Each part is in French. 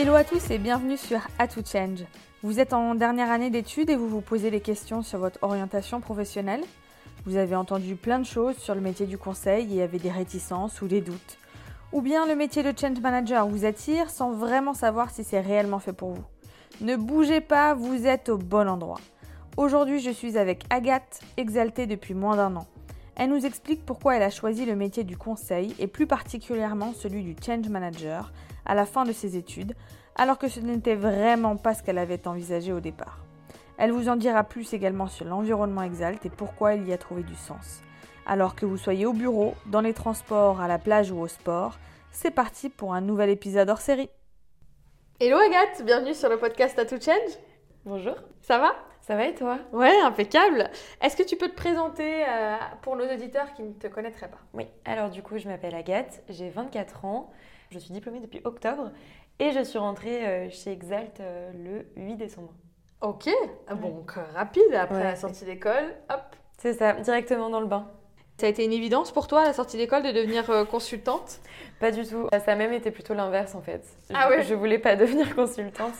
Hello à tous et bienvenue sur A Change. Vous êtes en dernière année d'études et vous vous posez des questions sur votre orientation professionnelle. Vous avez entendu plein de choses sur le métier du conseil et avez des réticences ou des doutes. Ou bien le métier de change manager vous attire sans vraiment savoir si c'est réellement fait pour vous. Ne bougez pas, vous êtes au bon endroit. Aujourd'hui, je suis avec Agathe, exaltée depuis moins d'un an. Elle nous explique pourquoi elle a choisi le métier du conseil et plus particulièrement celui du change manager à la fin de ses études, alors que ce n'était vraiment pas ce qu'elle avait envisagé au départ. Elle vous en dira plus également sur l'environnement Exalt et pourquoi il y a trouvé du sens. Alors que vous soyez au bureau, dans les transports, à la plage ou au sport, c'est parti pour un nouvel épisode hors série. Hello Agathe, bienvenue sur le podcast À tout change. Bonjour. Ça va? Ça va et toi? Ouais, impeccable. Est-ce que tu peux te présenter euh, pour nos auditeurs qui ne te connaîtraient pas? Oui, alors du coup, je m'appelle Agathe, j'ai 24 ans, je suis diplômée depuis octobre et je suis rentrée euh, chez Exalt euh, le 8 décembre. Ok, ah bon, donc rapide après Ouais. la sortie d'école, hop. C'est ça, directement dans le bain. Ça a été une évidence pour toi à la sortie d'école de devenir euh, consultante? Pas du tout. Ça a même été plutôt l'inverse en fait. Ah je, ouais? je voulais pas devenir consultante.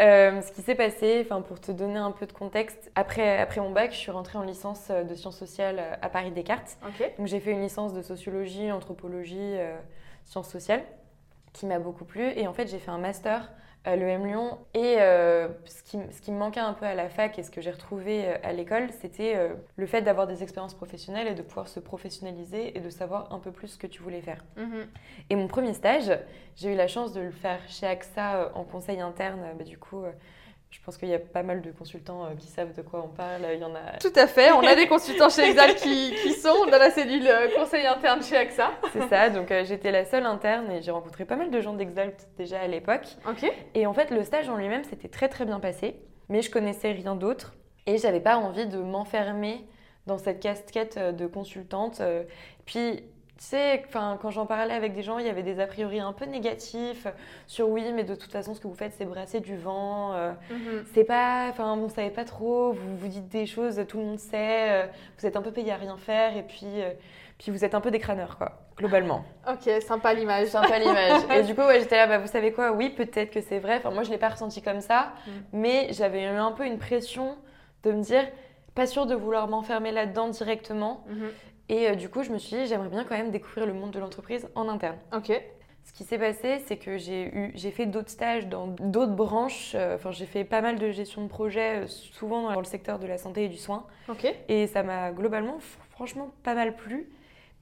Euh, ce qui s'est passé, enfin pour te donner un peu de contexte, après, après mon bac, je suis rentrée en licence euh, de sciences sociales à Paris Descartes. Ok. Donc j'ai fait une licence de sociologie, anthropologie, euh, sciences sociales, qui m'a beaucoup plu. Et en fait, j'ai fait un master à l'EM Lyon. Et euh, ce, qui, ce qui me manquait un peu à la fac et ce que j'ai retrouvé euh, à l'école, c'était euh, le fait d'avoir des expériences professionnelles et de pouvoir se professionnaliser et de savoir un peu plus ce que tu voulais faire. Mhm. Et mon premier stage, j'ai eu la chance de le faire chez AXA en conseil interne. Bah, du coup, euh, je pense qu'il y a pas mal de consultants euh, qui savent de quoi on parle. Il y en a Tout à fait, on a des consultants chez Exalt qui, qui sont dans la cellule euh, conseil interne chez AXA. C'est ça, donc euh, j'étais la seule interne et j'ai rencontré pas mal de gens d'Exalt déjà à l'époque. Ok. Et en fait, le stage en lui-même s'était très très bien passé, mais je connaissais rien d'autre et j'avais pas envie de m'enfermer dans cette casquette de consultante. Puis, tu sais, quand j'en parlais avec des gens, il y avait des a priori un peu négatifs sur oui, mais de toute façon, ce que vous faites, c'est brasser du vent. euh, Mhm. c'est pas, enfin, vous savez pas trop, vous vous dites des choses, tout le monde sait, euh, vous êtes un peu payé à rien faire et puis, euh, puis vous êtes un peu des crâneurs, quoi, globalement. Ok, sympa l'image. Sympa l'image. Et du coup, ouais, j'étais là, bah, vous savez quoi, oui, peut-être que c'est vrai. Enfin, moi, je l'ai pas ressenti comme ça, Mm. mais j'avais eu un peu une pression de me dire, pas sûre de vouloir m'enfermer là-dedans directement. Mhm. Et euh, du coup, je me suis dit, j'aimerais bien quand même découvrir le monde de l'entreprise en interne. Ok. Ce qui s'est passé, c'est que j'ai eu, j'ai fait d'autres stages dans d'autres branches. Euh, Enfin, j'ai fait pas mal de gestion de projet, euh, souvent dans le secteur de la santé et du soin. Ok. Et ça m'a globalement, fr- franchement, pas mal plu.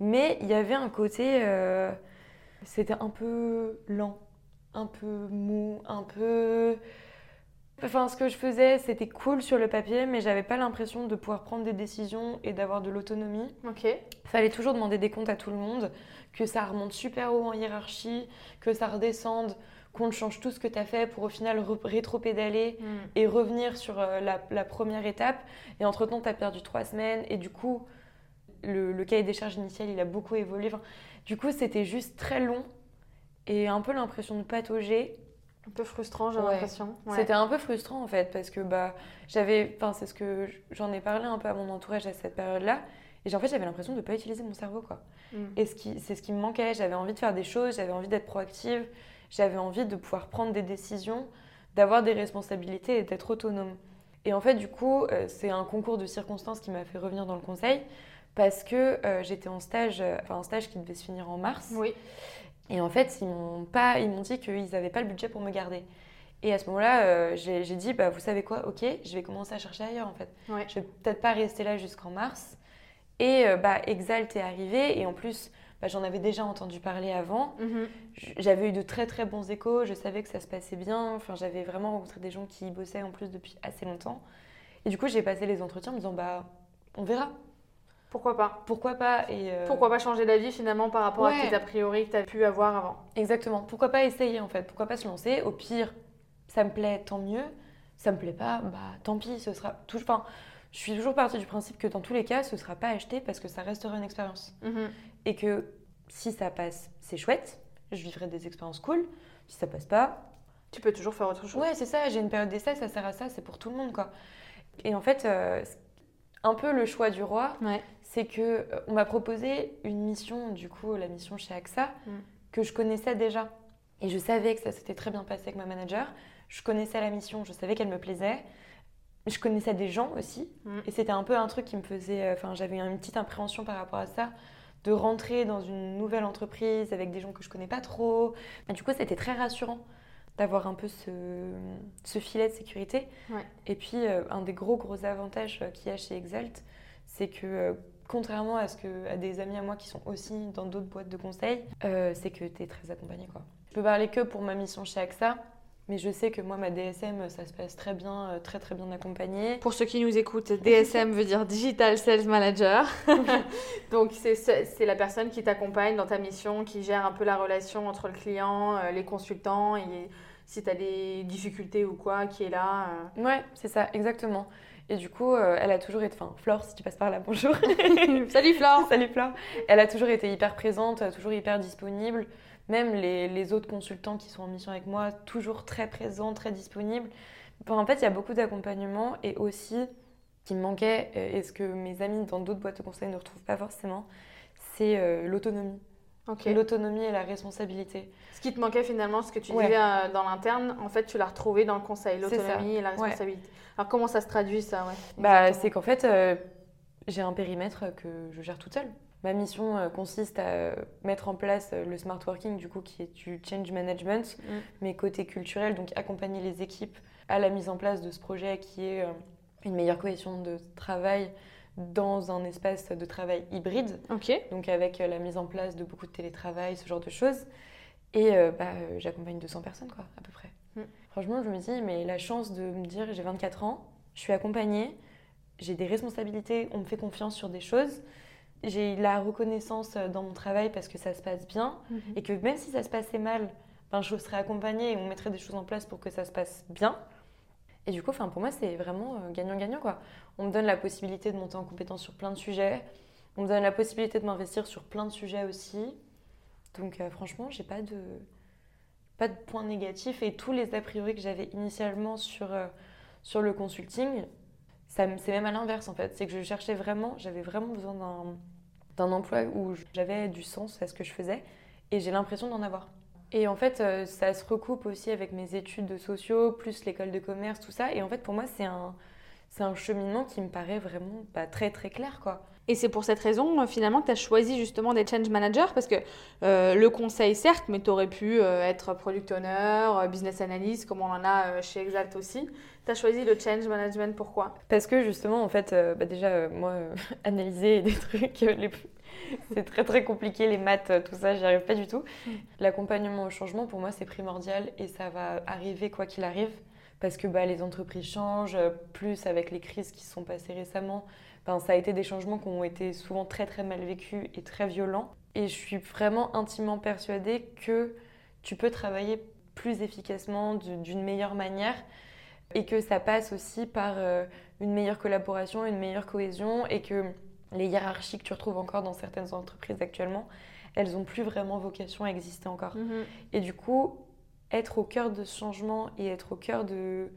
Mais il y avait un côté. euh, c'était un peu lent, un peu mou, un peu. Enfin, ce que je faisais, c'était cool sur le papier, mais j'avais pas l'impression de pouvoir prendre des décisions et d'avoir de l'autonomie. Ok. Fallait toujours demander des comptes à tout le monde, que ça remonte super haut en hiérarchie, que ça redescende, qu'on change tout ce que tu as fait pour au final rétro-pédaler Mhm. et revenir sur euh, la, la première étape. Et entre-temps, tu as perdu trois semaines et du coup, le, le cahier des charges initial, il a beaucoup évolué. Enfin, du coup, c'était juste très long et un peu l'impression de patauger. Un peu frustrant, j'ai Ouais. l'impression. Ouais. C'était un peu frustrant en fait parce que bah, j'avais, enfin c'est ce que j'en ai parlé un peu à mon entourage à cette période-là. Et en fait, j'avais l'impression de ne pas utiliser mon cerveau quoi. Mhm. Et c'est ce qui me manquait. J'avais envie de faire des choses, j'avais envie d'être proactive, j'avais envie de pouvoir prendre des décisions, d'avoir des responsabilités et d'être autonome. Et en fait, du coup, euh, c'est un concours de circonstances qui m'a fait revenir dans le conseil parce que euh, j'étais en stage, euh, enfin un stage qui devait se finir en mars. Oui. Et en fait, ils m'ont pas, ils m'ont dit qu'ils n'avaient pas le budget pour me garder. Et à ce moment-là, euh, j'ai j'ai dit, bah, vous savez quoi, ok, je vais commencer à chercher ailleurs en fait. Ouais. Je vais peut-être pas rester là jusqu'en mars. Et euh, bah, Exalt est arrivé, et en plus, bah, j'en avais déjà entendu parler avant. Mhm. J'avais eu de très très bons échos, je savais que ça se passait bien. Enfin, j'avais vraiment rencontré des gens qui bossaient en plus depuis assez longtemps. Et du coup, j'ai passé les entretiens en me disant, bah, on verra. Pourquoi pas Pourquoi pas et, euh, Pourquoi pas changer d'avis finalement par rapport à tes a priori que tu as pu avoir avant Exactement. Pourquoi pas essayer en fait Pourquoi pas se lancer Au pire, ça me plaît, tant mieux. Ça me plaît pas, bah tant pis, ce sera tout. Enfin, je suis toujours partie du principe que dans tous les cas, ce sera pas acheté parce que ça restera une expérience. Mhm. Et que si ça passe, c'est chouette. Je vivrai des expériences cool. Si ça passe pas, Tu peux toujours faire autre chose. ouais, c'est ça. J'ai une période d'essai, ça sert à ça. C'est pour tout le monde quoi. Et en fait, euh, un peu le choix du roi, Ouais. c'est que euh, on m'a proposé une mission, du coup, la mission chez AXA, Mm. que je connaissais déjà. Et je savais que ça s'était très bien passé avec ma manager. Je connaissais la mission, je savais qu'elle me plaisait. Je connaissais des gens aussi. Mm. Et c'était un peu un truc qui me faisait. euh, Enfin, j'avais une petite appréhension par rapport à ça, de rentrer dans une nouvelle entreprise avec des gens que je connais pas trop. Et du coup, c'était très rassurant d'avoir un peu ce, ce filet de sécurité. Ouais. Et puis, euh, un des gros, gros avantages euh, qu'il y a chez Exalt, c'est que. euh, Contrairement à, ce que, à des amis à moi qui sont aussi dans d'autres boîtes de conseil, euh, c'est que tu es très accompagné. Quoi. Je peux parler que pour ma mission chez AXA, mais je sais que moi, ma DSM, ça se passe très bien, euh, très très bien accompagnée. Pour ceux qui nous écoutent, DSM veut dire Digital Sales Manager. Donc, c'est c'est la personne qui t'accompagne dans ta mission, qui gère un peu la relation entre le client, euh, les consultants, et si tu as des difficultés ou quoi, qui est là. euh. Ouais, c'est ça, exactement. Et du coup, euh, elle a toujours été. Enfin, Flore, si tu passes par là, bonjour. Salut Flore Salut Flore. Elle a toujours été hyper présente, toujours hyper disponible. Même les, les autres consultants qui sont en mission avec moi, toujours très présents, très disponibles. Enfin, en fait, il y a beaucoup d'accompagnement et aussi, ce qui me manquait, euh, et ce que mes amis dans d'autres boîtes de conseil ne retrouvent pas forcément, c'est euh, l'autonomie. L'autonomie et la responsabilité. Ce qui te manquait finalement, ce que tu Ouais. disais euh, dans l'interne, en fait, tu l'as retrouvé dans le conseil, l'autonomie et la Ouais. responsabilité. Alors, comment ça se traduit ça ouais, Bah, c'est qu'en fait, euh, j'ai un périmètre que je gère toute seule. Ma mission euh, consiste à euh, mettre en place euh, le smart working, du coup, qui est du change management, Mm. mais côté culturel, donc accompagner les équipes à la mise en place de ce projet qui est une meilleure cohésion de travail dans un espace de travail hybride, donc avec la mise en place de beaucoup de télétravail, ce genre de choses. Et bah, j'accompagne 200 personnes, quoi, à peu près. Mm. Franchement, je me dis, mais la chance de me dire, j'ai 24 ans, je suis accompagnée, j'ai des responsabilités, on me fait confiance sur des choses, j'ai la reconnaissance euh, dans mon travail parce que ça se passe bien, et que même si ça se passait mal, ben, je serais accompagnée et on mettrait des choses en place pour que ça se passe bien. Et du coup, pour moi, c'est vraiment euh, gagnant-gagnant. quoi. On me donne la possibilité de monter en compétence sur plein de sujets. On me donne la possibilité de m'investir sur plein de sujets aussi. Donc euh, franchement, j'ai pas de pas de points négatifs et tous les a priori que j'avais initialement sur euh, sur le consulting, ça c'est même à l'inverse en fait. C'est que je cherchais vraiment, j'avais vraiment besoin d'un d'un emploi où j'avais du sens à ce que je faisais et j'ai l'impression d'en avoir. Et en fait, euh, ça se recoupe aussi avec mes études de sociaux, plus l'école de commerce, tout ça. Et en fait, pour moi, c'est un, un cheminement qui me paraît vraiment bah, très très clair, quoi. Et c'est pour cette raison, euh, finalement, que tu as choisi justement des change managers parce que euh, le conseil, certes, mais tu aurais pu euh, être product owner, business analyst, comme on en a euh, chez Exact aussi. Tu as choisi le change management, pourquoi? Parce que justement, en fait, bah, déjà, moi, analyser des trucs, les- c'est très très compliqué, les maths, tout ça, j'y arrive pas du tout. L'accompagnement au changement, pour moi, c'est primordial et ça va arriver quoi qu'il arrive. Parce que bah, les entreprises changent, plus avec les crises qui se sont passées récemment, ben, ça a été des changements qui ont été souvent très très mal vécus et très violents. Et je suis vraiment intimement persuadée que tu peux travailler plus efficacement, du- d'une meilleure manière, et que ça passe aussi par euh, une meilleure collaboration, une meilleure cohésion, et que les hiérarchies que tu retrouves encore dans certaines entreprises actuellement, elles n'ont plus vraiment vocation à exister encore. Et du coup, être au cœur de ce changement et être au cœur de,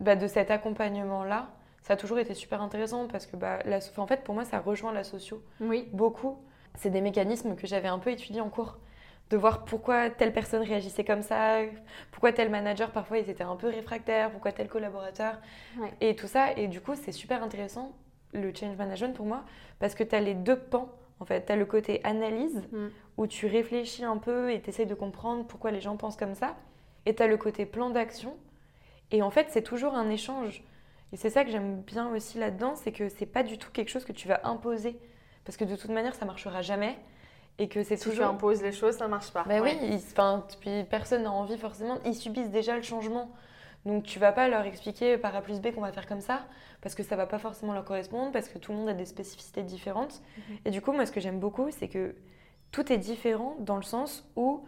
bah, de cet accompagnement-là, ça a toujours été super intéressant parce que bah, la- en fait, pour moi, ça rejoint la socio Oui. beaucoup. C'est des mécanismes que j'avais un peu étudiés en cours. De voir pourquoi telle personne réagissait comme ça, pourquoi tel manager parfois ils étaient un peu réfractaires, pourquoi tel collaborateur, Ouais. et tout ça. Et du coup, c'est super intéressant le change management pour moi parce que tu as les deux pans. En fait, tu as le côté analyse Mm. où tu réfléchis un peu et tu essaies de comprendre pourquoi les gens pensent comme ça. Et tu as le côté plan d'action. Et en fait, c'est toujours un échange. Et c'est ça que j'aime bien aussi là-dedans, c'est que c'est pas du tout quelque chose que tu vas imposer. Parce que de toute manière, ça marchera jamais. Et que c'est Si tu toujours. imposes les choses, ça marche pas. Bah Ouais. oui, enfin, puis personne n'a envie forcément. Ils subissent déjà le changement. Donc tu vas pas leur expliquer par A plus B qu'on va faire comme ça, parce que ça va pas forcément leur correspondre, parce que tout le monde a des spécificités différentes. Mhm. Et du coup, moi, ce que j'aime beaucoup, c'est que tout est différent dans le sens où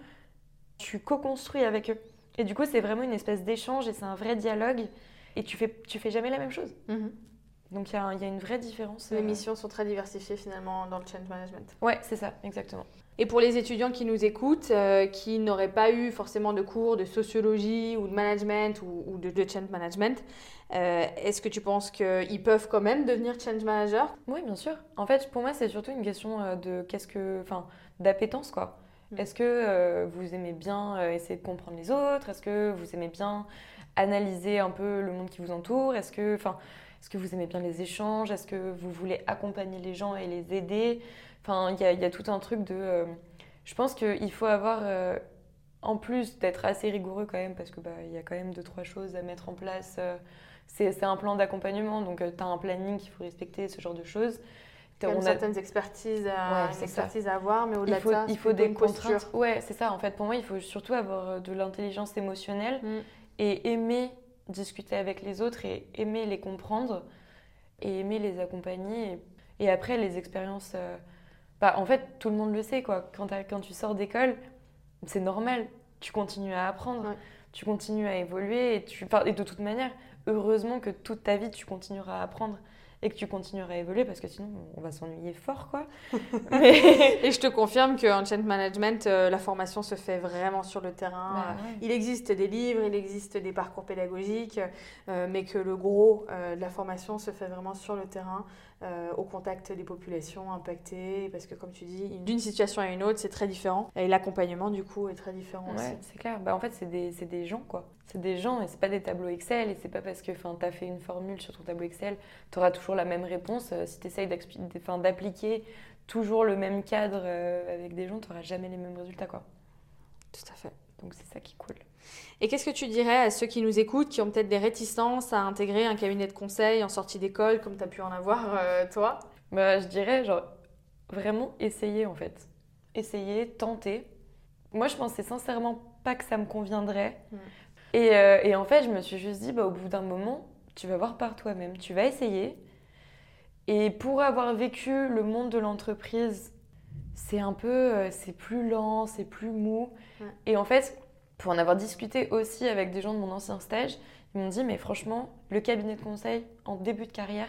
tu co-construis avec eux. Et du coup, c'est vraiment une espèce d'échange et c'est un vrai dialogue. Et tu fais, tu fais jamais la même chose. Mhm. Donc il y, a y une vraie différence. Les euh, missions sont très diversifiées finalement dans le change management. Ouais, c'est ça, exactement. Et pour les étudiants qui nous écoutent, euh, qui n'auraient pas eu forcément de cours de sociologie ou de management ou, ou de, de change management, euh, est-ce que tu penses qu'ils peuvent quand même devenir change manager Oui, bien sûr. En fait, pour moi, c'est surtout une question de qu'est-ce que, enfin, d'appétence quoi. Mm. Est-ce que vous aimez bien essayer de comprendre les autres? Est-ce que vous aimez bien analyser un peu le monde qui vous entoure? Est-ce que, enfin, est-ce que vous aimez bien les échanges? Est-ce que vous voulez accompagner les gens et les aider? Enfin, il y, y, a tout un truc de. Euh, je pense qu'il faut avoir, en plus d'être assez rigoureux quand même, parce qu'il bah, y a quand même deux, trois choses à mettre en place. c'est un plan d'accompagnement, donc tu as un planning qu'il faut respecter, ce genre de choses. Il a certaines expertises à, à avoir, mais au-delà de ça, il faut des contraintes. Ouais, c'est ça. En fait, pour moi, il faut surtout avoir euh, de l'intelligence émotionnelle mm. Et aimer discuter avec les autres et aimer les comprendre et aimer les accompagner. Et, après, les expériences. Euh, bah, en fait, tout le monde le sait, quoi. Quand, quand tu sors d'école, c'est normal. Tu continues à apprendre, tu continues à évoluer et, tu... et de toute manière, heureusement que toute ta vie, tu continueras à apprendre et que tu continueras à évoluer parce que sinon on va s'ennuyer fort quoi. Et je te confirme qu'en change management, euh, la formation se fait vraiment sur le terrain. Bah il existe des livres, il existe des parcours pédagogiques, euh, mais que le gros euh, de la formation se fait vraiment sur le terrain. Euh, au contact des populations impactées, parce que comme tu dis, d'une situation à une autre, c'est très différent. Et l'accompagnement, du coup, est très différent aussi. c'est clair. Bah, en fait, c'est des, des, gens, quoi. C'est des gens et c'est pas des tableaux Excel. Et c'est pas parce que tu as fait une formule sur ton tableau Excel, tu auras toujours la même réponse. Euh, si tu essayes d'appliquer toujours le même cadre euh, avec des gens, tu n'auras jamais les mêmes résultats, quoi. Tout à fait. Donc c'est ça qui est cool. Et qu'est-ce que tu dirais à ceux qui nous écoutent, qui ont peut-être des réticences à intégrer un cabinet de conseil en sortie d'école, comme tu as pu en avoir euh, toi? Bah, Je dirais, genre, vraiment essayer en fait. Essayer, tenter. Moi, je pensais sincèrement pas que ça me conviendrait. Mm. Et, euh, et, en fait, je me suis juste dit, bah, au bout d'un moment, tu vas voir par toi-même, tu vas essayer. Et pour avoir vécu le monde de l'entreprise, c'est un peu, euh, c'est plus lent, c'est plus mou. Et en fait, pour en avoir discuté aussi avec des gens de mon ancien stage, ils m'ont dit mais franchement, le cabinet de conseil en début de carrière,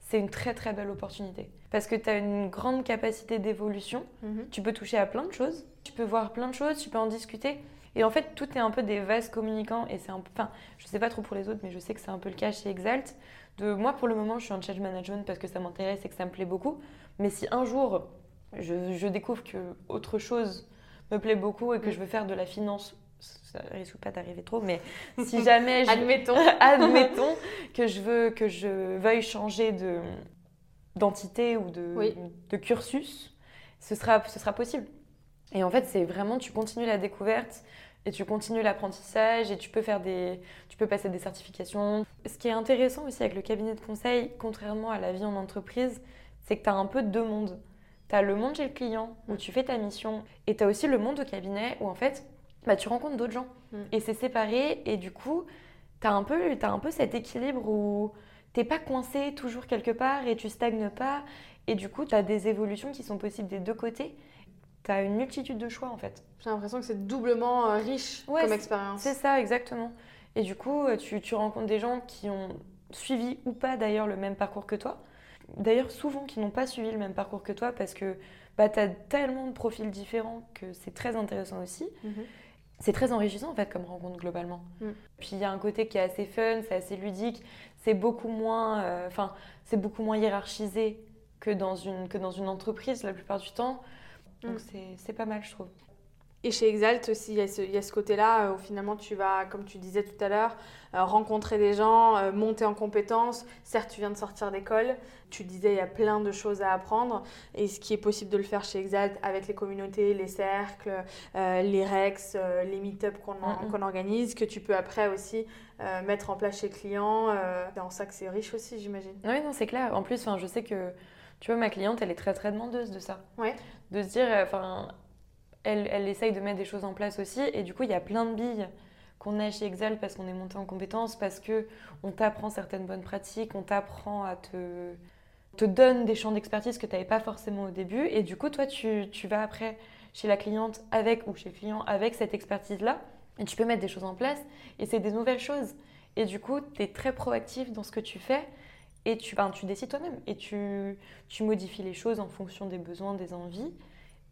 c'est une très très belle opportunité. Parce que tu as une grande capacité d'évolution, mhm. tu peux toucher à plein de choses, tu peux voir plein de choses, tu peux en discuter. Et en fait, tout est un peu des vases communicants. Et c'est un enfin, je sais pas trop pour les autres, mais je sais que c'est un peu le cas chez Exalt. De moi, pour le moment, je suis en change management parce que ça m'intéresse et que ça me plaît beaucoup. Mais si un jour, je, je découvre que autre chose me plaît beaucoup et que mm. je veux faire de la finance ça risque pas d'arriver trop, mais si jamais admettons, admettons que je veux que je veuille changer de d'entité ou de, de cursus, ce sera ce sera possible. Et en fait, c'est vraiment tu continues la découverte et tu continues l'apprentissage et tu peux faire des tu peux passer des certifications. Ce qui est intéressant aussi avec le cabinet de conseil, contrairement à la vie en entreprise, c'est que tu as un peu deux mondes. Tu as le monde chez le client où tu fais ta mission et tu as aussi le monde au cabinet où en fait bah, tu rencontres d'autres gens. Mm. Et c'est séparé. Et du coup, tu as, un peu, as un peu cet équilibre où t'es pas coincé toujours quelque part et tu stagnes pas. Et du coup, tu as des évolutions qui sont possibles des deux côtés. Tu as une multitude de choix en fait. J'ai l'impression que c'est doublement euh, riche comme expérience. C'est ça, exactement. Et du coup, euh, tu, tu, rencontres des gens qui ont suivi ou pas d'ailleurs le même parcours que toi. D'ailleurs, souvent qui n'ont pas suivi le même parcours que toi parce que bah, tu as tellement de profils différents que c'est très intéressant aussi. Mm-hmm c'est très enrichissant en fait comme rencontre globalement. Mm. Puis il y a un côté qui est assez fun, c'est assez ludique, c'est beaucoup moins, euh, enfin c'est beaucoup moins hiérarchisé que dans une que dans une entreprise la plupart du temps. Donc mm. c'est pas mal je trouve. Et chez Exalt aussi, il y a ce, côté-là où finalement tu vas, comme tu disais tout à l'heure, euh, rencontrer des gens, euh, monter en compétences. Certes, tu viens de sortir d'école, tu disais il y a plein de choses à apprendre. Et ce qui est possible de le faire chez Exalt avec les communautés, les cercles, euh, les Rex, les meet-up qu'on organise, que tu peux après aussi mettre en place chez le client. c'est en ça que c'est riche aussi, j'imagine. Oui, non, c'est clair. En plus, je sais que tu vois, ma cliente, elle est très très demandeuse de ça. Ouais. De se dire, enfin elle, elle essaye de mettre des choses en place aussi. Et du coup, il y a plein de billes qu'on a chez Excel parce qu'on est monté en compétences, parce que on t'apprend certaines bonnes pratiques, on t'apprend à te te donne des champs d'expertise que tu n'avais pas forcément au début. Et du coup, toi, tu, vas après chez la cliente avec ou chez le client avec cette expertise-là. Et tu peux mettre des choses en place. Et c'est des nouvelles choses. Et du coup, tu es très proactif dans ce que tu fais. Et tu, tu décides toi-même. Et tu, tu modifies les choses en fonction des besoins, des envies.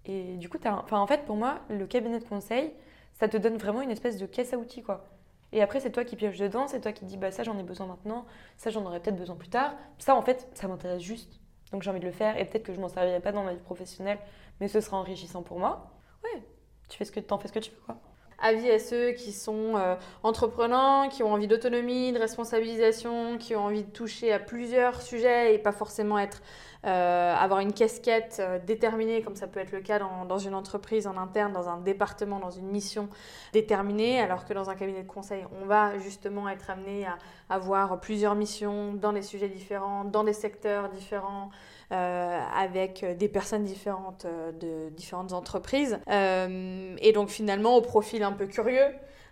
Et du coup, enfin, en fait, pour moi, le cabinet de conseil, ça te donne vraiment une espèce de caisse à outils, quoi. Et après, c'est toi qui pioches dedans, c'est toi qui dis, bah ça, j'en ai besoin maintenant, ça, j'en aurai peut-être besoin plus tard. Ça, en fait, ça m'intéresse juste. Donc, j'ai envie de le faire et peut-être que je m'en servirai pas dans ma vie professionnelle, mais ce sera enrichissant pour moi. Ouais, tu fais ce que t'en fais ce que tu veux quoi. Avis à ceux qui sont euh, entrepreneurs, qui ont envie d'autonomie, de responsabilisation, qui ont envie de toucher à plusieurs sujets et pas forcément être euh, avoir une casquette euh, déterminée, comme ça peut être le cas dans, une entreprise en interne, dans un département, dans une mission déterminée, alors que dans un cabinet de conseil, on va justement être amené à avoir plusieurs missions dans des sujets différents, dans des secteurs différents. Euh, avec des personnes différentes euh, de différentes entreprises. Euh, et donc finalement au profil un peu curieux,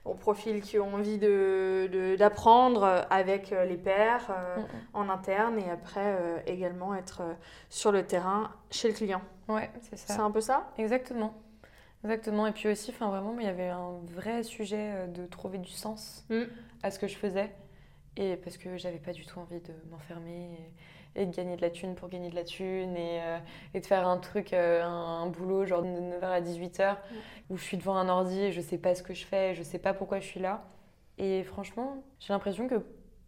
au profil qui ont envie d'apprendre de, avec les pairs mm, mm. en interne et après également être sur le terrain chez le client. Ouais, c'est ça. C'est un peu ça? Exactement. Exactement. Et puis aussi, enfin vraiment, il y avait un vrai sujet de trouver du sens mm. à ce que je faisais. Et parce que j'avais pas du tout envie de m'enfermer et de gagner de la thune pour gagner de la thune et, euh, et de faire un truc, euh, un, boulot genre de 9h à 18h où je suis devant un ordi et je sais pas ce que je fais, je sais pas pourquoi je suis là. Et franchement, j'ai l'impression que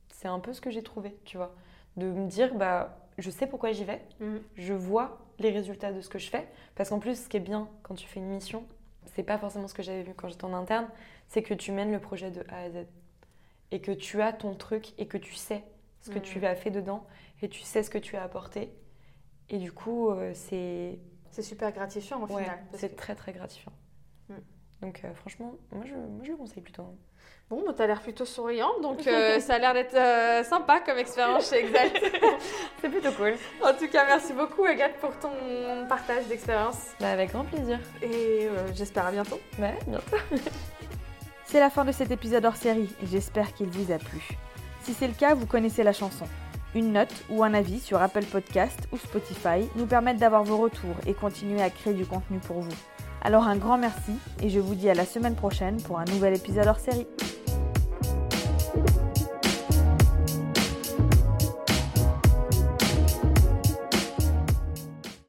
c'est un peu ce que j'ai trouvé, tu vois. De me dire, bah, je sais pourquoi j'y vais, mm. je vois les résultats de ce que je fais. Parce qu'en plus, ce qui est bien quand tu fais une mission, c'est pas forcément ce que j'avais vu quand j'étais en interne, c'est que tu mènes le projet de A à Z. Et que tu as ton truc et que tu sais ce que tu mm. as fait dedans et tu sais ce que tu as apporté. Et du coup, euh, c'est. C'est super gratifiant au final. C'est très très gratifiant. Mm. Donc euh, franchement, moi je, moi je, le conseille plutôt. Bon, bah, tu as l'air plutôt souriante, donc euh, ça a l'air d'être sympa comme expérience chez Exact. c'est plutôt cool. En tout cas, merci beaucoup Agathe pour ton partage d'expérience. Bah, avec grand plaisir. Et j'espère à bientôt. Ouais, bientôt. c'est la fin de cet épisode hors série et j'espère qu'il vous a plu. Si c'est le cas, vous connaissez la chanson. Une note ou un avis sur Apple Podcast ou Spotify nous permettent d'avoir vos retours et continuer à créer du contenu pour vous. Alors un grand merci et je vous dis à la semaine prochaine pour un nouvel épisode hors série.